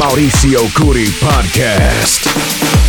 Mauricio Curi Podcast.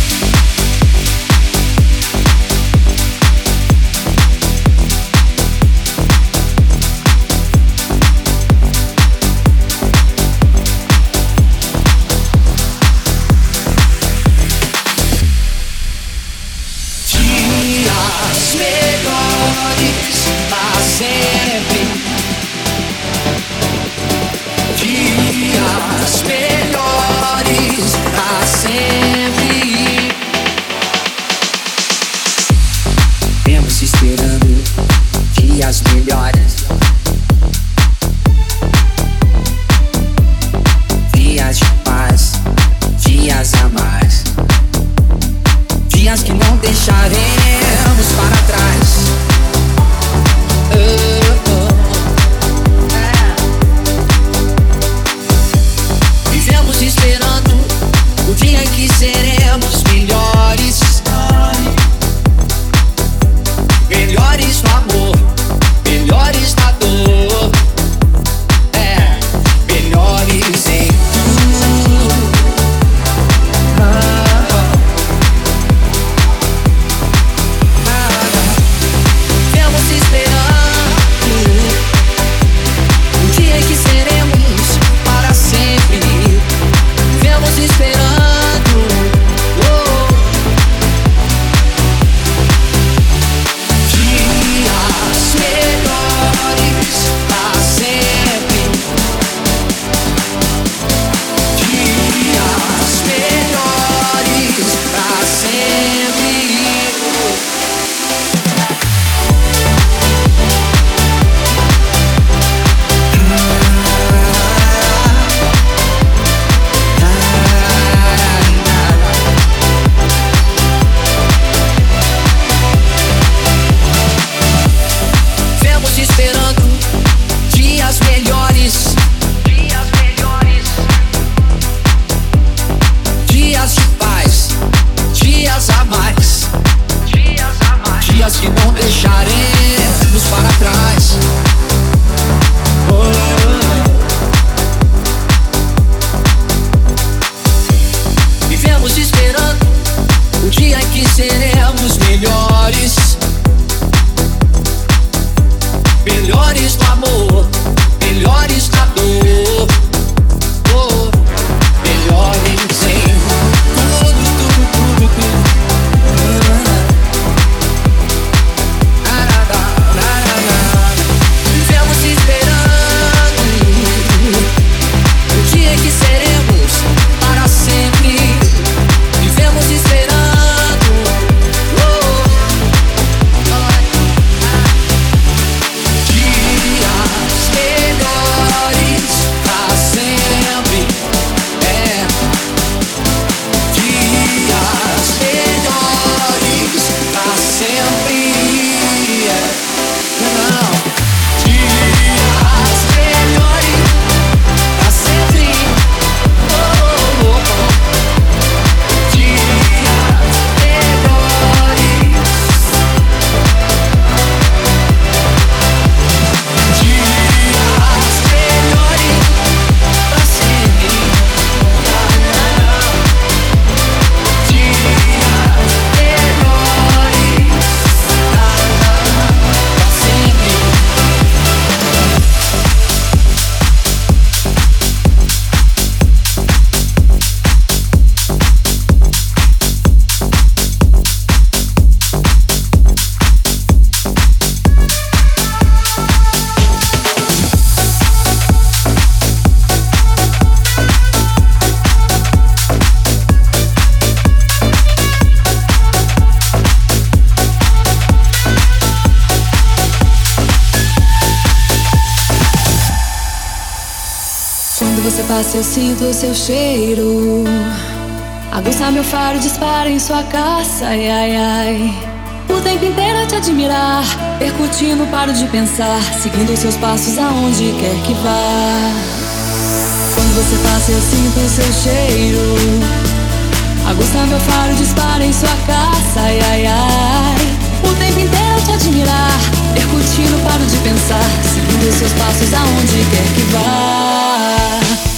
Eu sinto seu cheiro. Aguça meu faro, dispara em sua caça, ai ai ai. O tempo inteiro a te admirar, percutindo, paro de pensar, seguindo seus passos aonde quer que vá. Quando você passa, eu sinto o seu cheiro. Aguça meu faro, dispara em sua caça, ai ai ai. O tempo inteiro a te admirar, percutindo, paro de pensar, seguindo seus passos aonde quer que vá.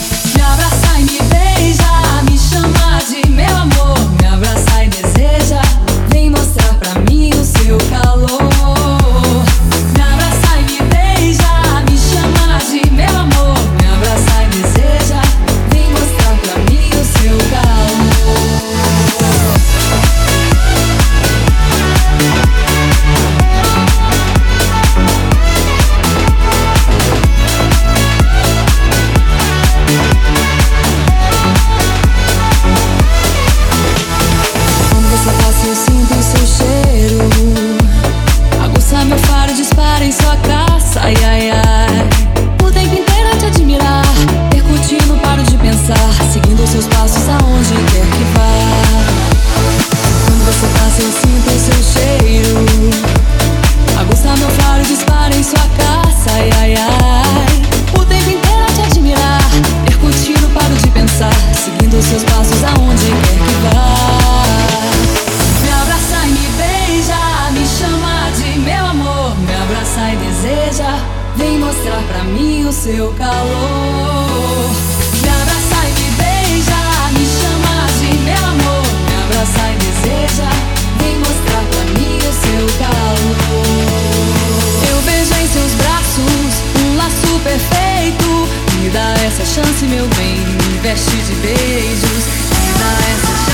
mostrar pra mim o seu calor. Me abraça e me beija, me chama de meu amor. Me abraça e deseja, vem mostrar pra mim o seu calor. Eu vejo em seus braços um laço perfeito. Me dá essa chance, meu bem, me veste de beijos. Me dá essa chance.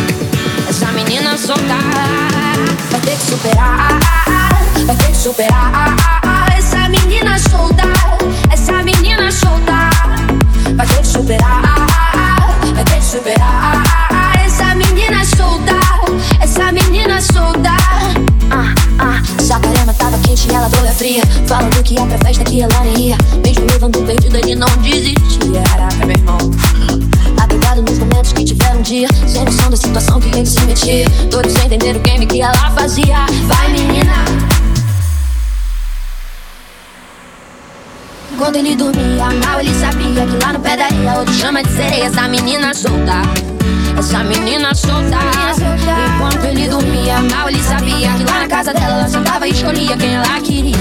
essa menina solta vai ter que superar, vai ter que superar. Essa menina solta, essa menina solta vai ter que superar, vai ter que superar. Essa menina solta, essa menina solta. Ah, ah, Sacarema tava quente e ela toda fria Falando que ia pra festa que ela nem ia Mesmo levando perdida ele não desistia Caraca, meu irmão Apegado nos momentos que tiveram um dia. Sem noção da situação que ele se metia Todos entenderam o game que ela fazia. Vai menina. Quando ele dormia mal, ele sabia que lá no pé da areia Outro chama de sereia, essa menina solta. Essa menina solta. Enquanto ele dormia mal, ele sabia Que lá na casa dela ela sentava e escolhia quem ela queria.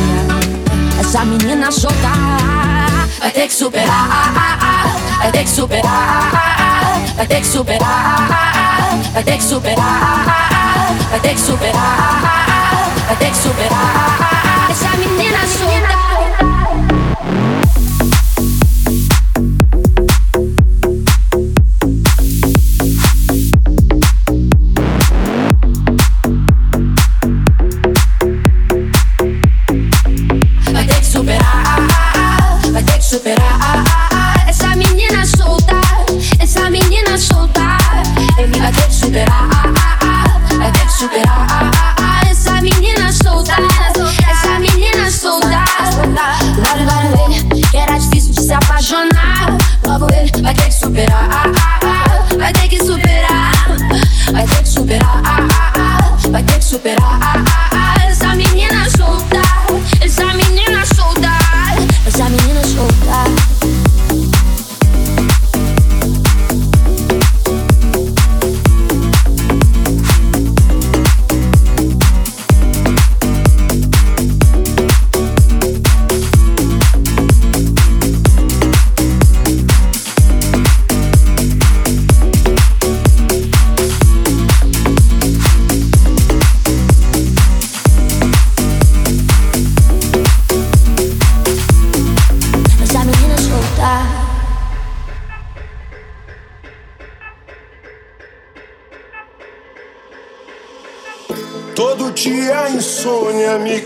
Essa menina solta. Vai ter que superar. Vai ter que superar Ter que superar Vai ter que superar Vai ter que superar Vai ter que superar Essa menina solta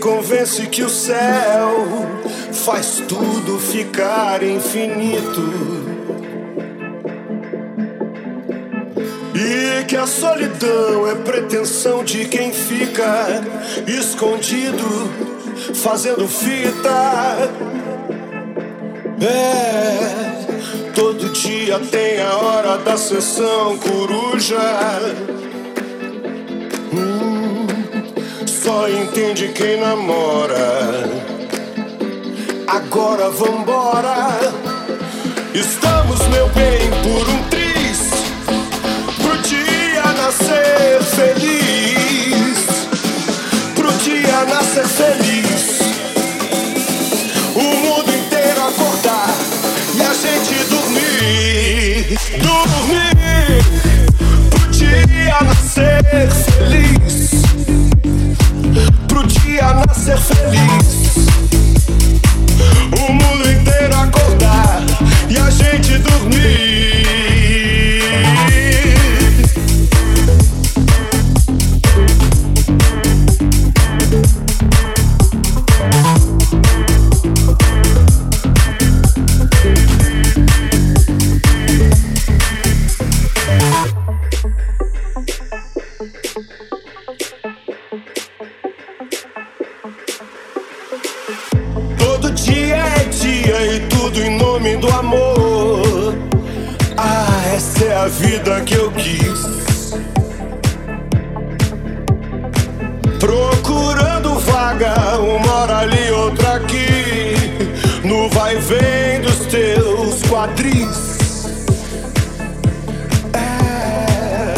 convence que o céu faz tudo ficar infinito. E que a solidão é pretensão de quem fica escondido, fazendo fita. É, todo dia tem a hora da sessão coruja. Só entende quem namora. Agora vambora. Estamos, meu bem, por um triz. Pro dia nascer feliz. Pro dia nascer feliz. ser feliz. tudo em nome do amor. Ah, essa é a vida que eu quis. Procurando vaga, uma hora ali, outra aqui. No vai vem dos teus quadris. É.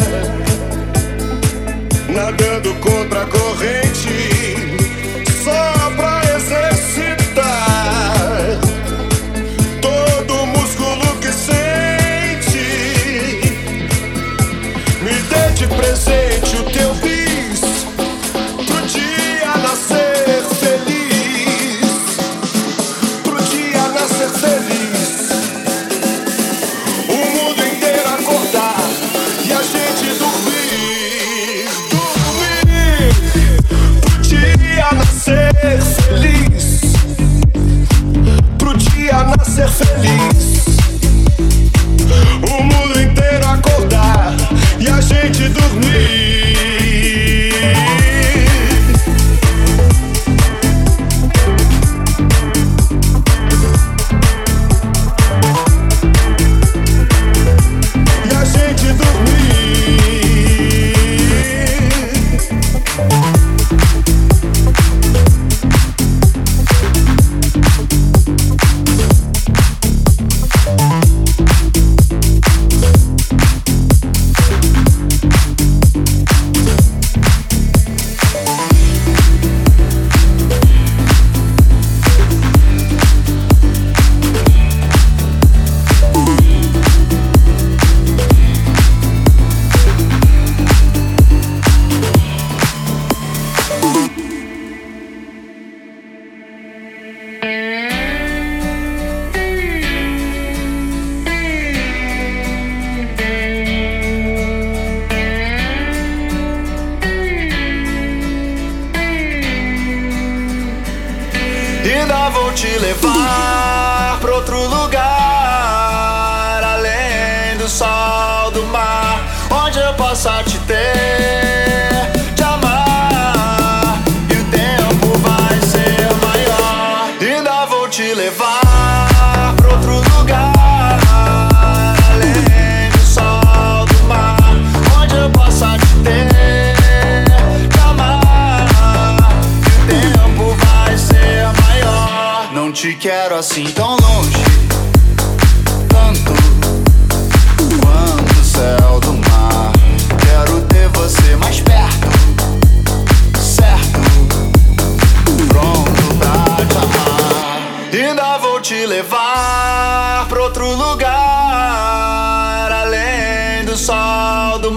Nadando contra a corrente. ser feliz.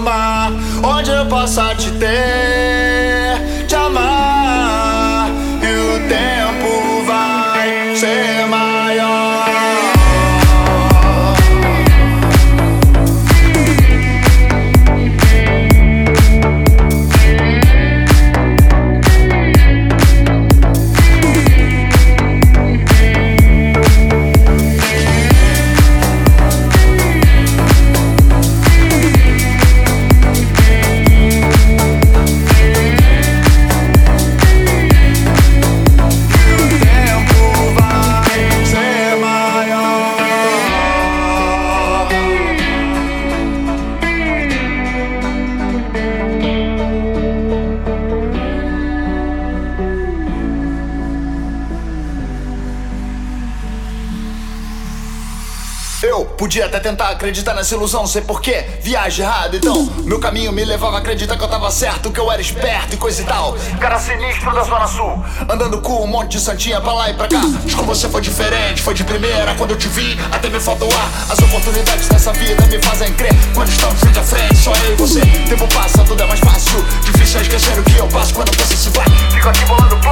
amar, onde eu possa te ter. acreditar nessa ilusão, sei porquê, viagem errada então. Meu caminho me levava a acreditar que eu tava certo, que eu era esperto e coisa e tal. Cara sinistro da Zona Sul, andando com um monte de santinha pra lá e pra cá. Mas com você foi diferente, foi de primeira. Quando eu te vi, até me faltou ar. As oportunidades dessa vida me fazem crer. Quando estamos frente a frente, só eu e você. Tempo passa, tudo é mais fácil. Difícil é esquecer o que eu passo quando você se vai. Fico aqui bolando plano.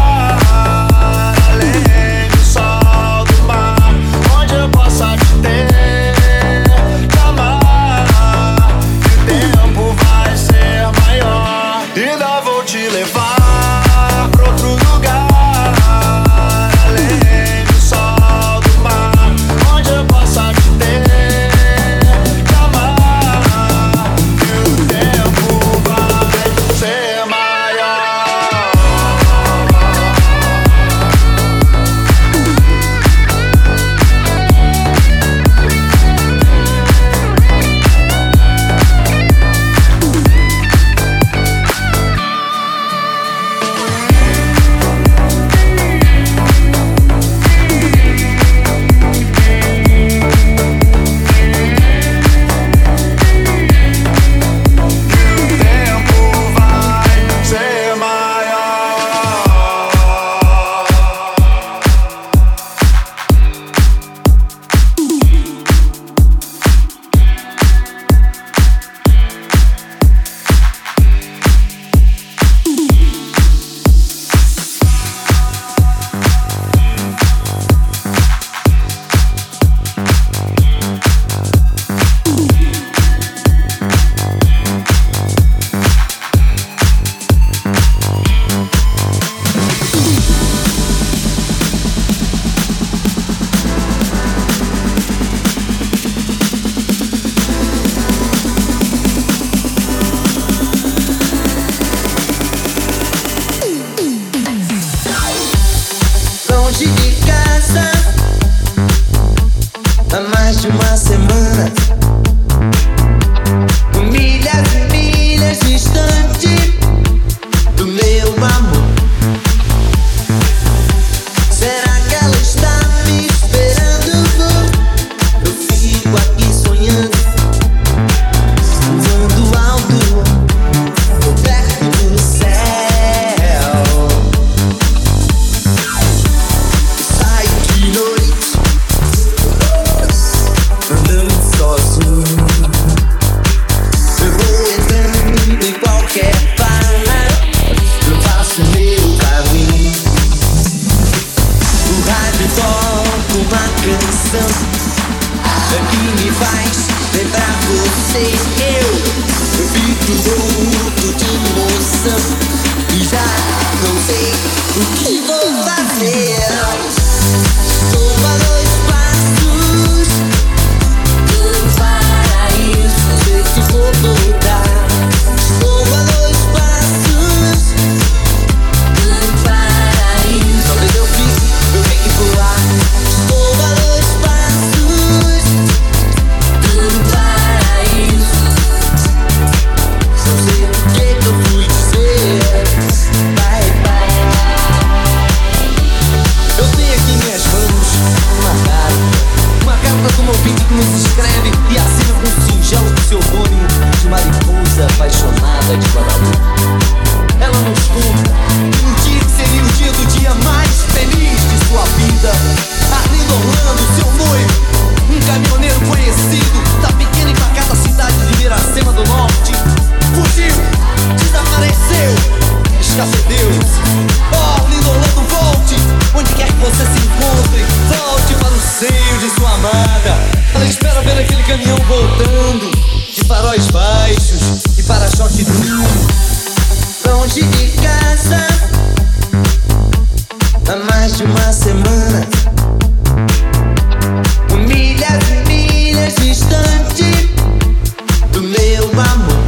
meu amor.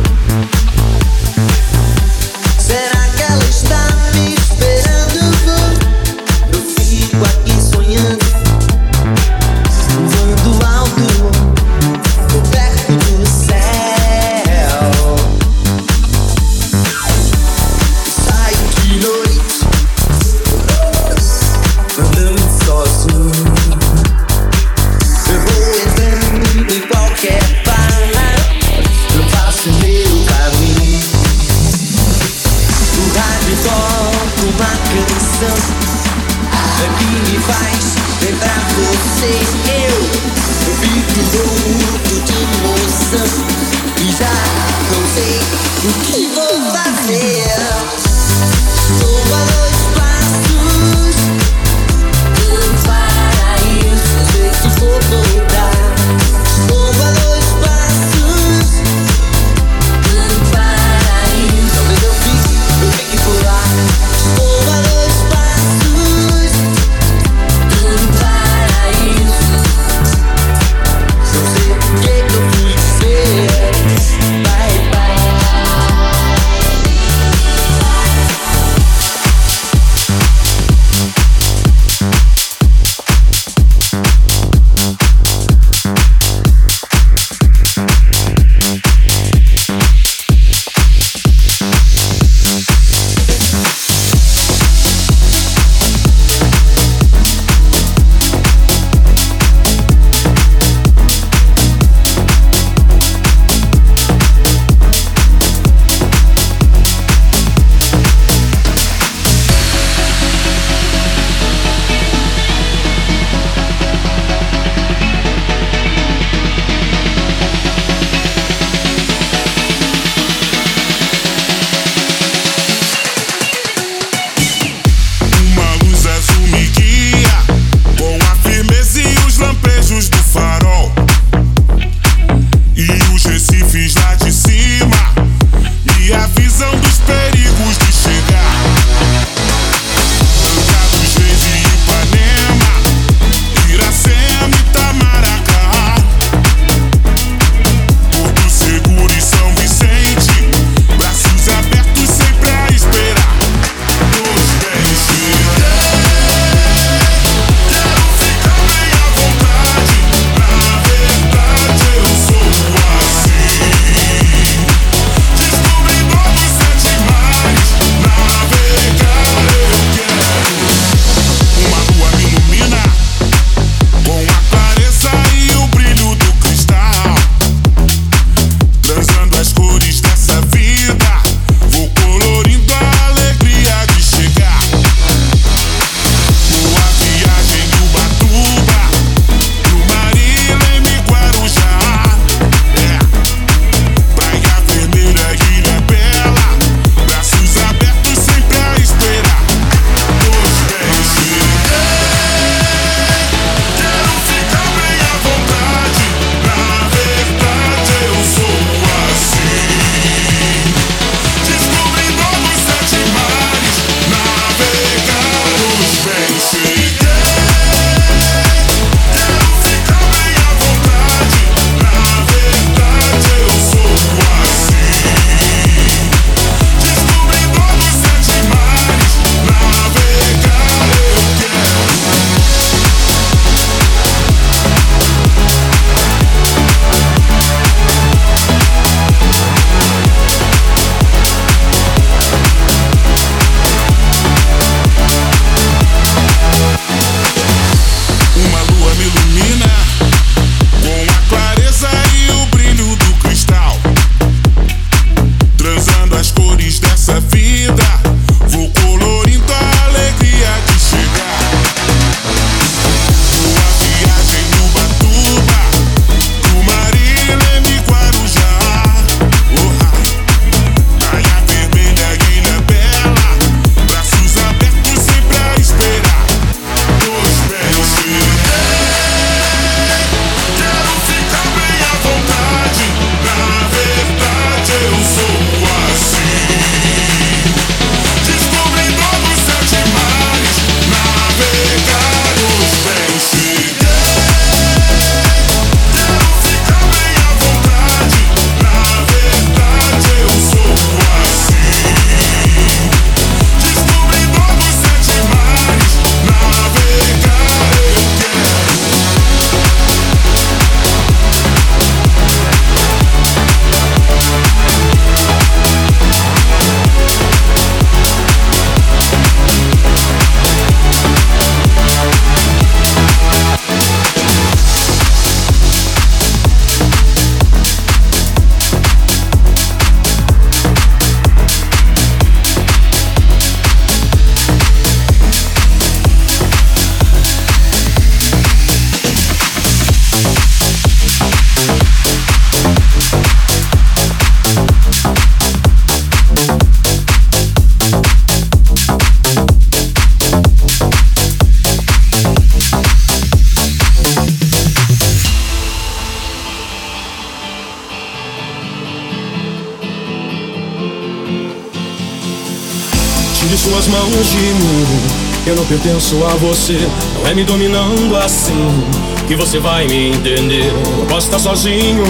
Eu não pertenço a você, não é me dominando assim que você vai me entender. Eu posso estar sozinho,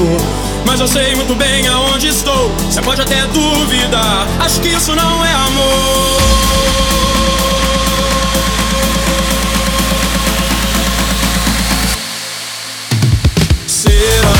mas eu sei muito bem aonde estou. Você pode até duvidar, acho que isso não é amor. Será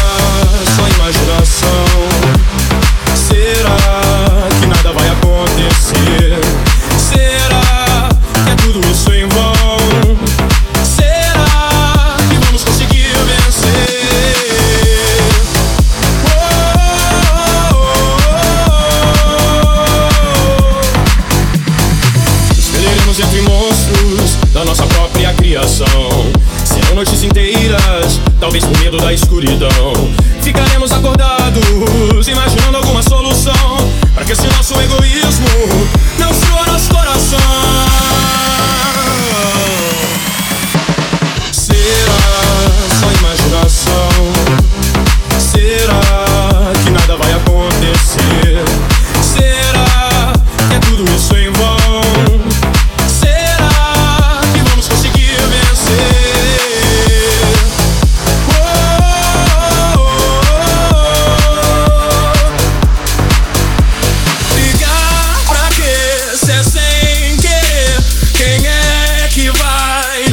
medo da escuridão. Ficaremos acordados, imaginando alguma solução para que esse nosso egoísmo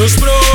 nos pro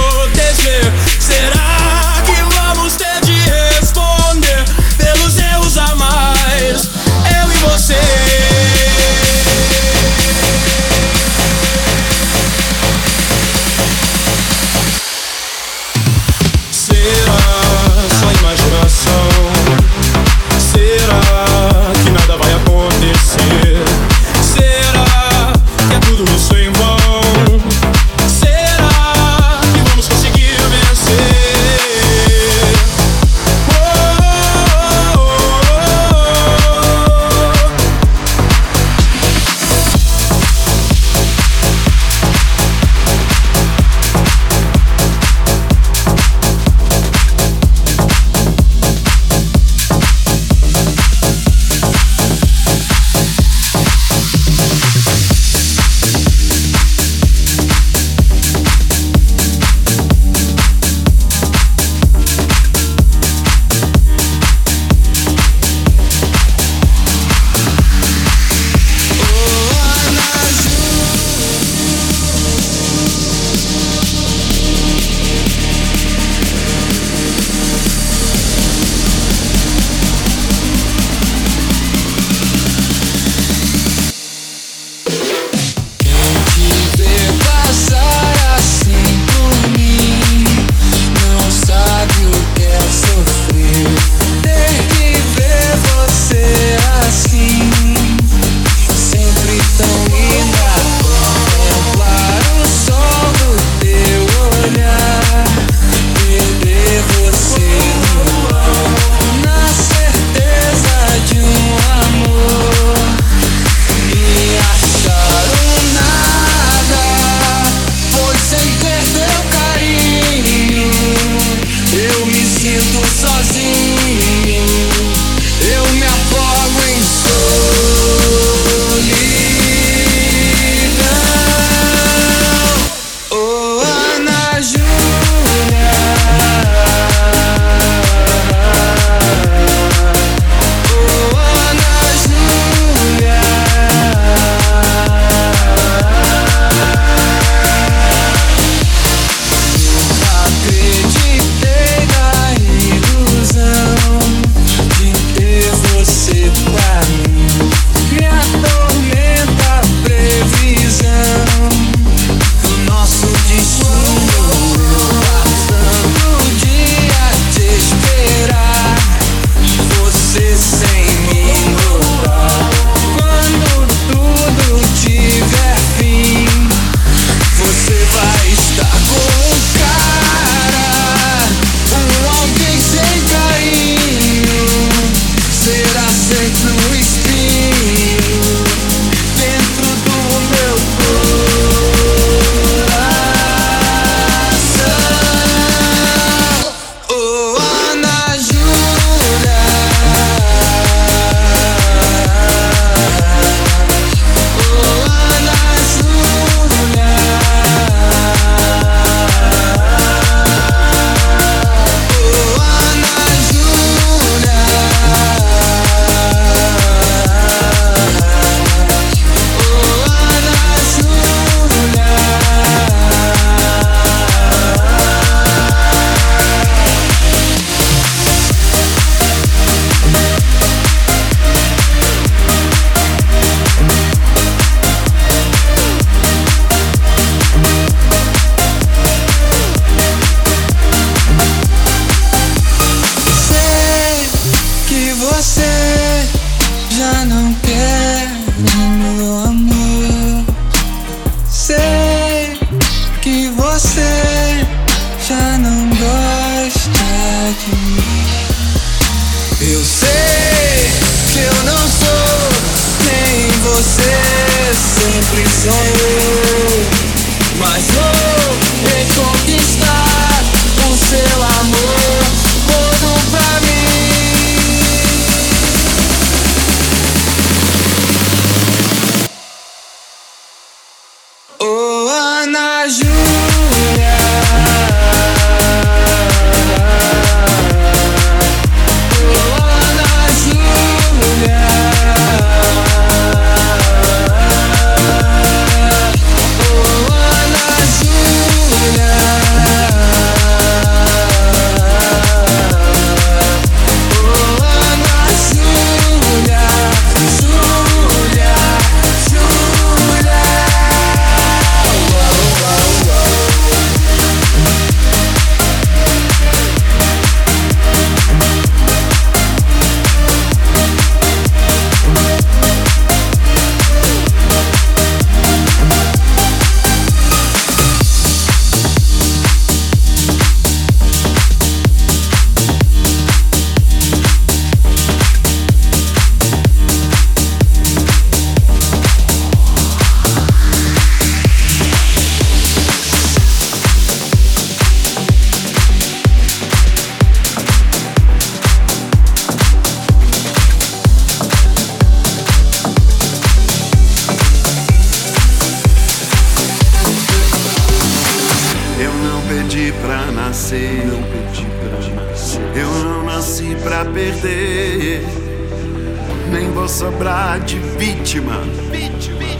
nem vou sobrar de vítima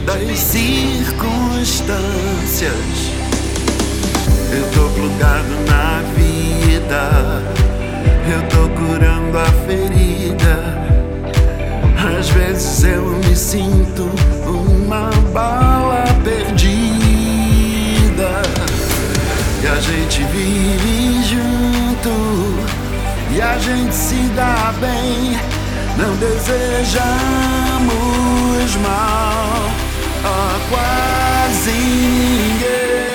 das circunstâncias. Eu tô plugado na vida, eu tô curando a ferida. Às vezes eu me sinto uma bala perdida. E a gente vive junto E a gente se dá bem. Não desejamos mal a quase ninguém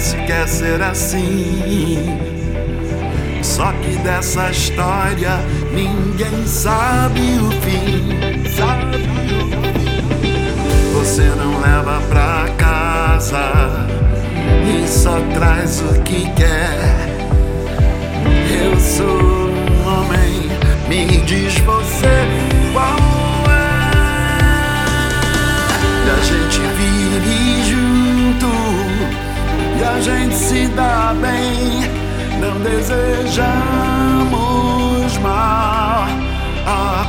Conhece, quer ser assim. Só que dessa história ninguém sabe o fim. Sabe o fim. Você não leva pra casa e só traz o que quer. Eu sou um homem, me diz você qual é. E a gente vive junto e a gente se dá bem. Não desejamos mal a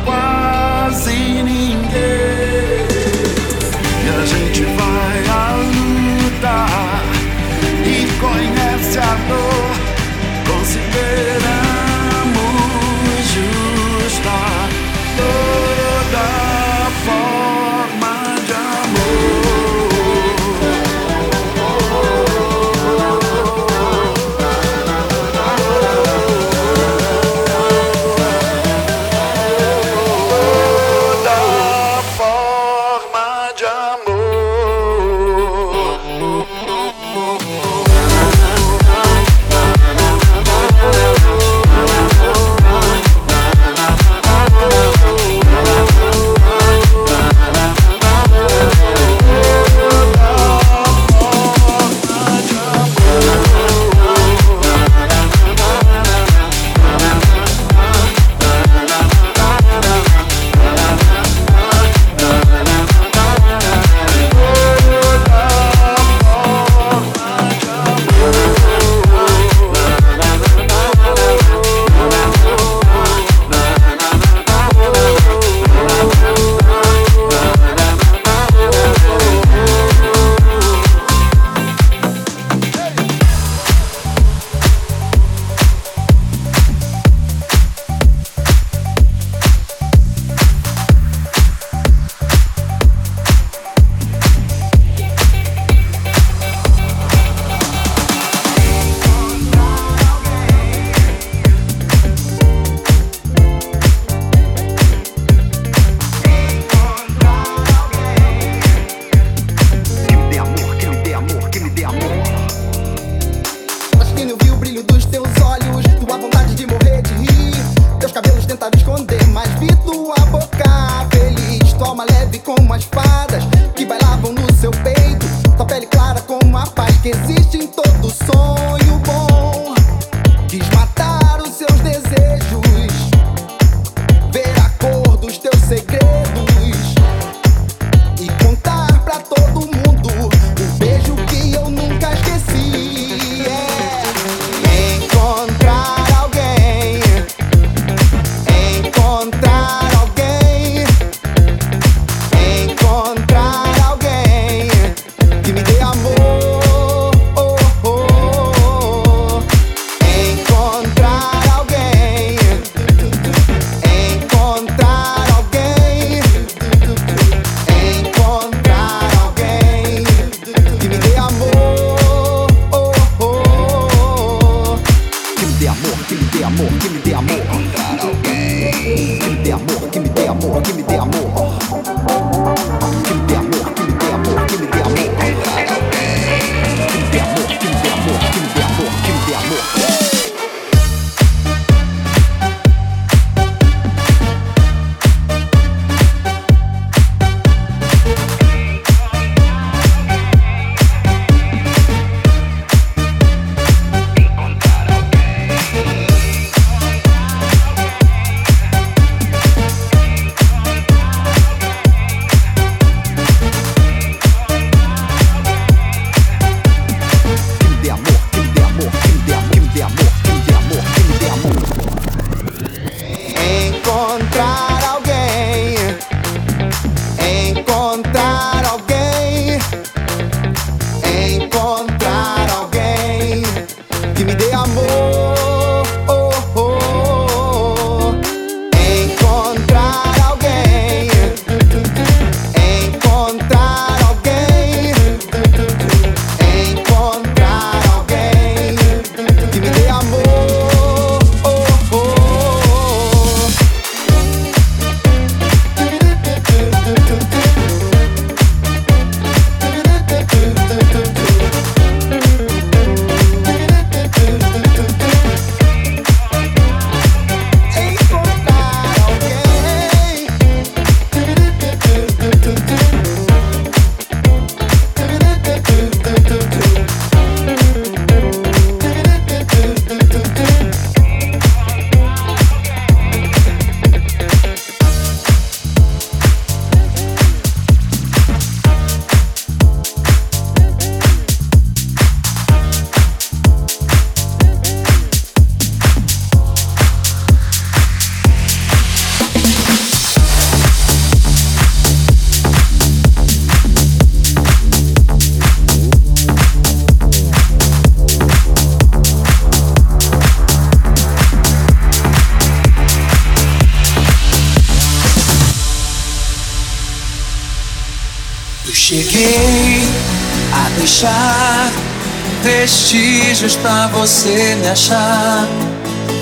você me achar.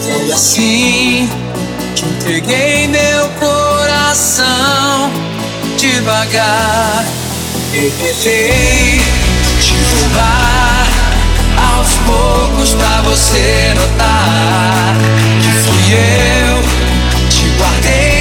Foi assim que entreguei meu coração devagar. Eu tentei te roubar aos poucos pra você notar que fui eu. Te guardei